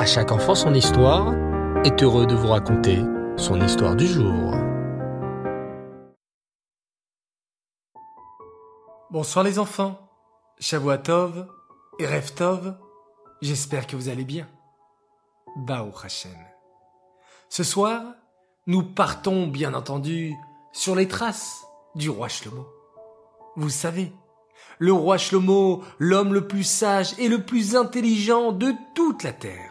À chaque enfant son histoire est heureux de vous raconter son histoire du jour. Bonsoir les enfants, Shavuatov et Reftov, j'espère que vous allez bien. Bao Hashem. Ce soir, nous partons bien entendu sur les traces du roi Shlomo. Vous savez, le roi Shlomo, l'homme le plus sage et le plus intelligent de toute la terre.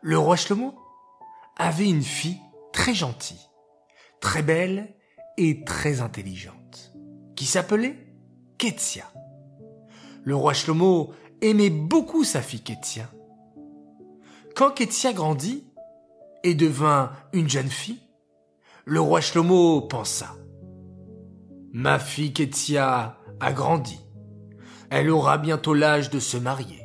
Le roi Shlomo avait une fille très gentille, très belle et très intelligente, qui s'appelait Ketsia. Le roi Shlomo aimait beaucoup sa fille Ketsia. Quand Ketsia grandit et devint une jeune fille, le roi Shlomo pensa Ma fille Ketsia a grandi. Elle aura bientôt l'âge de se marier.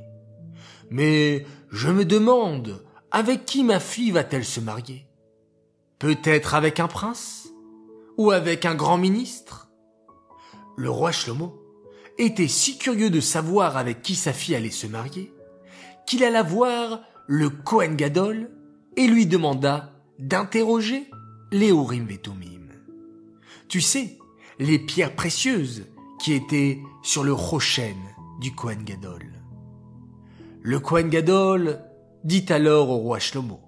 Mais je me demande avec qui ma fille va-t-elle se marier? Peut-être avec un prince? Ou avec un grand ministre? Le roi Shlomo était si curieux de savoir avec qui sa fille allait se marier qu'il alla voir le Kohen Gadol et lui demanda d'interroger les Urim. Tu sais, les pierres précieuses qui étaient sur le rochen du Kohen Gadol. Le Kohen Gadol dit alors au roi Shlomo,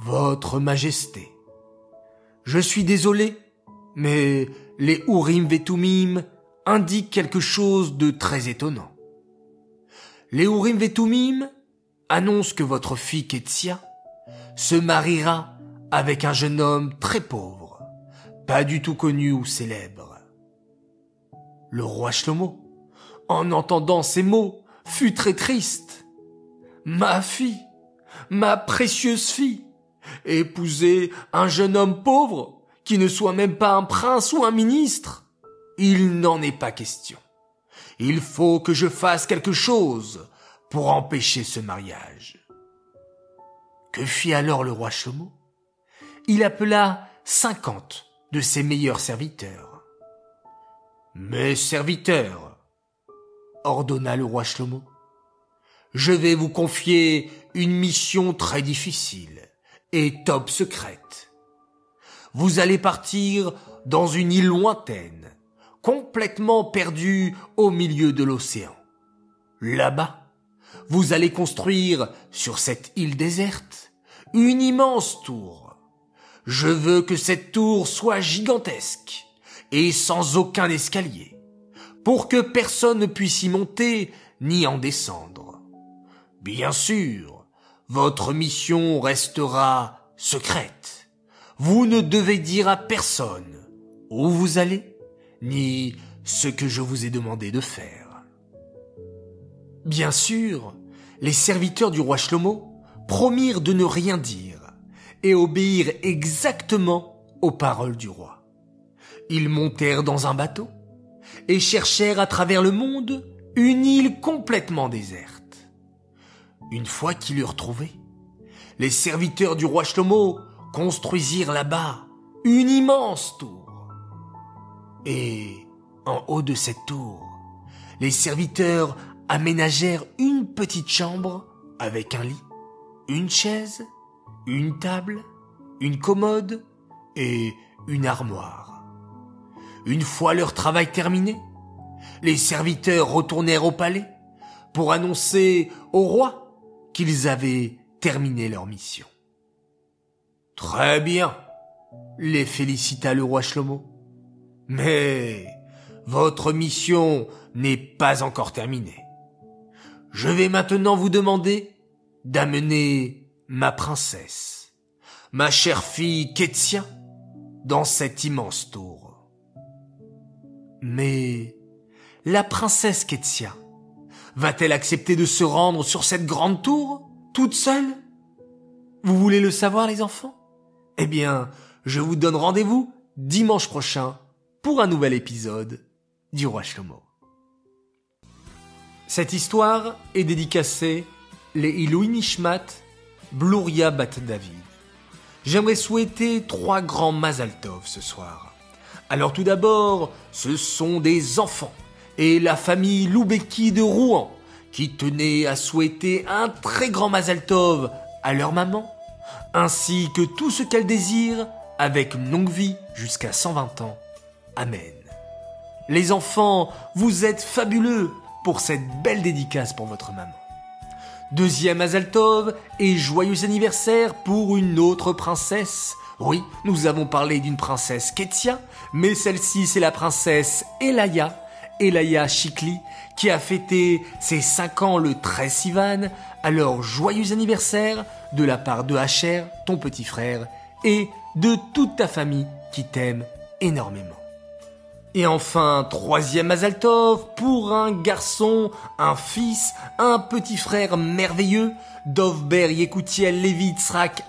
Votre Majesté, je suis désolé, mais les Urim Vetumim indiquent quelque chose de très étonnant. Les Urim Vetumim annoncent que votre fille Ketsia se mariera avec un jeune homme très pauvre, pas du tout connu ou célèbre. Le roi Shlomo, en entendant ces mots, fut très triste. Ma fille, ma précieuse fille, épouser un jeune homme pauvre qui ne soit même pas un prince ou un ministre. Il n'en est pas question. Il faut que je fasse quelque chose pour empêcher ce mariage. Que fit alors le roi Shlomo Il appela cinquante de ses meilleurs serviteurs. Mes serviteurs, ordonna le roi Shlomo, je vais vous confier une mission très difficile et top secrète. Vous allez partir dans une île lointaine, complètement perdue au milieu de l'océan. Là-bas, vous allez construire sur cette île déserte une immense tour. Je veux que cette tour soit gigantesque et sans aucun escalier, pour que personne ne puisse y monter ni en descendre. Bien sûr, votre mission restera secrète. Vous ne devez dire à personne où vous allez, ni ce que je vous ai demandé de faire. Bien sûr, les serviteurs du roi Shlomo promirent de ne rien dire et obéir exactement aux paroles du roi. Ils montèrent dans un bateau et cherchèrent à travers le monde une île complètement déserte. Une fois qu'ils l'eurent trouvée, les serviteurs du roi Shlomo construisirent là-bas une immense tour. Et en haut de cette tour, les serviteurs aménagèrent une petite chambre avec un lit, une chaise, une table, une commode et une armoire. Une fois leur travail terminé, les serviteurs retournèrent au palais pour annoncer au roi qu'ils avaient terminé leur mission. Très bien, les félicita le roi Shlomo. Mais votre mission n'est pas encore terminée. Je vais maintenant vous demander d'amener ma princesse, ma chère fille Ketsia, dans cette immense tour. Mais la princesse Ketsia va-t-elle accepter de se rendre sur cette grande tour, toute seule? Vous voulez le savoir, les enfants? Eh bien, je vous donne rendez-vous dimanche prochain pour un nouvel épisode du Roi Shlomo. Cette histoire est dédicacée les Ilouin Nishmat Bluria Bat David. J'aimerais souhaiter trois grands Mazaltov ce soir. Alors tout d'abord, ce sont des enfants et la famille Loubeki de Rouen qui tenaient à souhaiter un très grand Mazal Tov à leur maman, ainsi que tout ce qu'elle désire avec une longue vie jusqu'à 120 ans. Amen. Les enfants, vous êtes fabuleux pour cette belle dédicace pour votre maman. Deuxième Azaltov et joyeux anniversaire pour une autre princesse. Oui, nous avons parlé d'une princesse Ketia, mais celle-ci c'est la princesse Elaya, Elaya Chikli, qui a fêté ses 5 ans le 13 Sivan. Alors joyeux anniversaire de la part de Hacher, ton petit frère, et de toute ta famille qui t'aime énormément. Et enfin, troisième Azaltov, pour un garçon, un fils, un petit frère merveilleux, Dovber Yekutiel Levi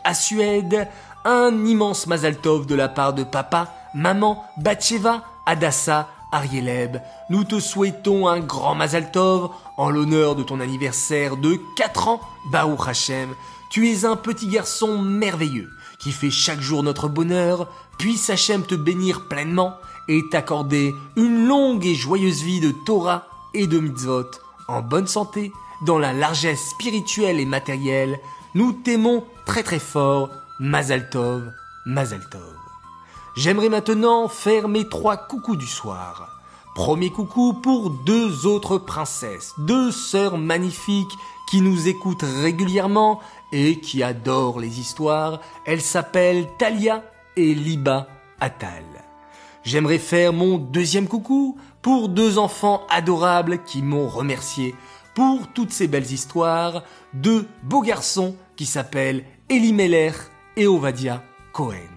à Suède, un immense Mazaltov de la part de papa, maman, Batcheva, Adassa, Arieleb. Nous te souhaitons un grand Mazaltov en l'honneur de ton anniversaire de 4 ans, Baou Hashem. Tu es un petit garçon merveilleux qui fait chaque jour notre bonheur. Puisse Hachem te bénir pleinement et t'accorder une longue et joyeuse vie de Torah et de mitzvot, en bonne santé, dans la largesse spirituelle et matérielle. Nous t'aimons très très fort, Mazal Tov. J'aimerais maintenant faire mes trois coucous du soir. Premier coucou pour deux autres princesses, deux sœurs magnifiques qui nous écoutent régulièrement et qui adorent les histoires. Elles s'appellent Talia et Liba Atal. J'aimerais faire mon deuxiime coucou pour deux enfants adorables qui m'ont remercié pour toutes ces belles histoires, deux beaux garçons qui s'appellent Elimelech et Ovadia Cohen.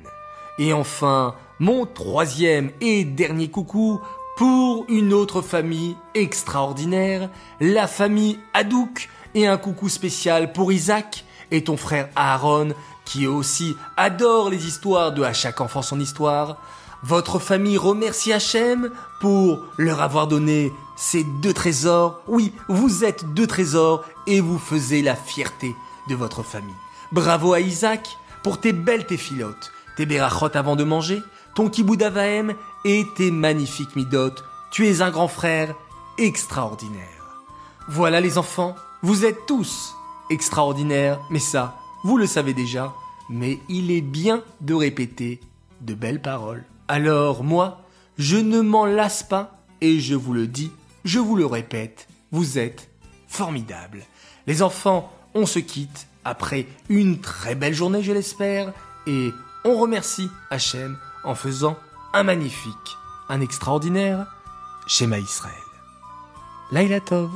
Et enfin, mon troisième et dernier coucou pour une autre famille extraordinaire, la famille Hadouk, et un coucou spécial pour Isaac et ton frère Aaron, qui aussi adore les histoires de À chaque enfant son histoire. Votre famille remercie Hachem pour leur avoir donné ces deux trésors. Oui, vous êtes deux trésors et vous faisiez la fierté de votre famille. Bravo à Isaac pour tes belles téphilotes, tes berachot avant de manger, ton kiboud avaem et tes magnifiques midot. Tu es un grand frère extraordinaire. Voilà les enfants, vous êtes tous extraordinaires, mais ça, vous le savez déjà, mais il est bien de répéter de belles paroles. Alors moi, je ne m'en lasse pas et je vous le dis, je vous le répète, vous êtes formidables. Les enfants, on se quitte après une très belle journée, je l'espère, et on remercie Hachem en faisant un magnifique, un extraordinaire schéma Israël. Laila Tov.